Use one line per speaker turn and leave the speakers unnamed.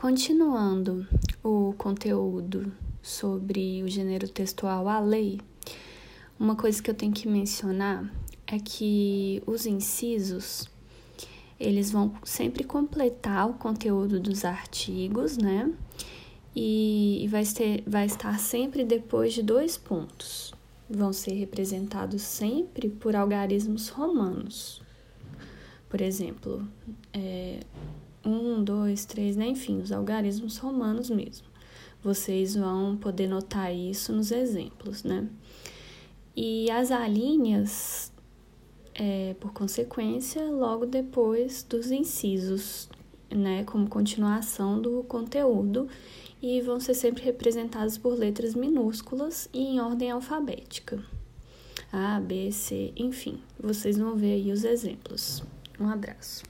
Continuando o conteúdo sobre o gênero textual a lei, uma coisa que eu tenho que mencionar é que os incisos eles vão sempre completar o conteúdo dos artigos, né? E, vai, ter, vai estar sempre depois de dois pontos. Vão ser representados sempre por algarismos romanos. Por exemplo, é, um, dois, três, né? enfim, os algarismos romanos mesmo. Vocês vão poder notar isso nos exemplos, né? E as alíneas, é, por consequência, logo depois dos incisos, né? Como continuação do conteúdo, e vão ser sempre representados por letras minúsculas e em ordem alfabética. A, B, C, enfim, vocês vão ver aí os exemplos. Um abraço.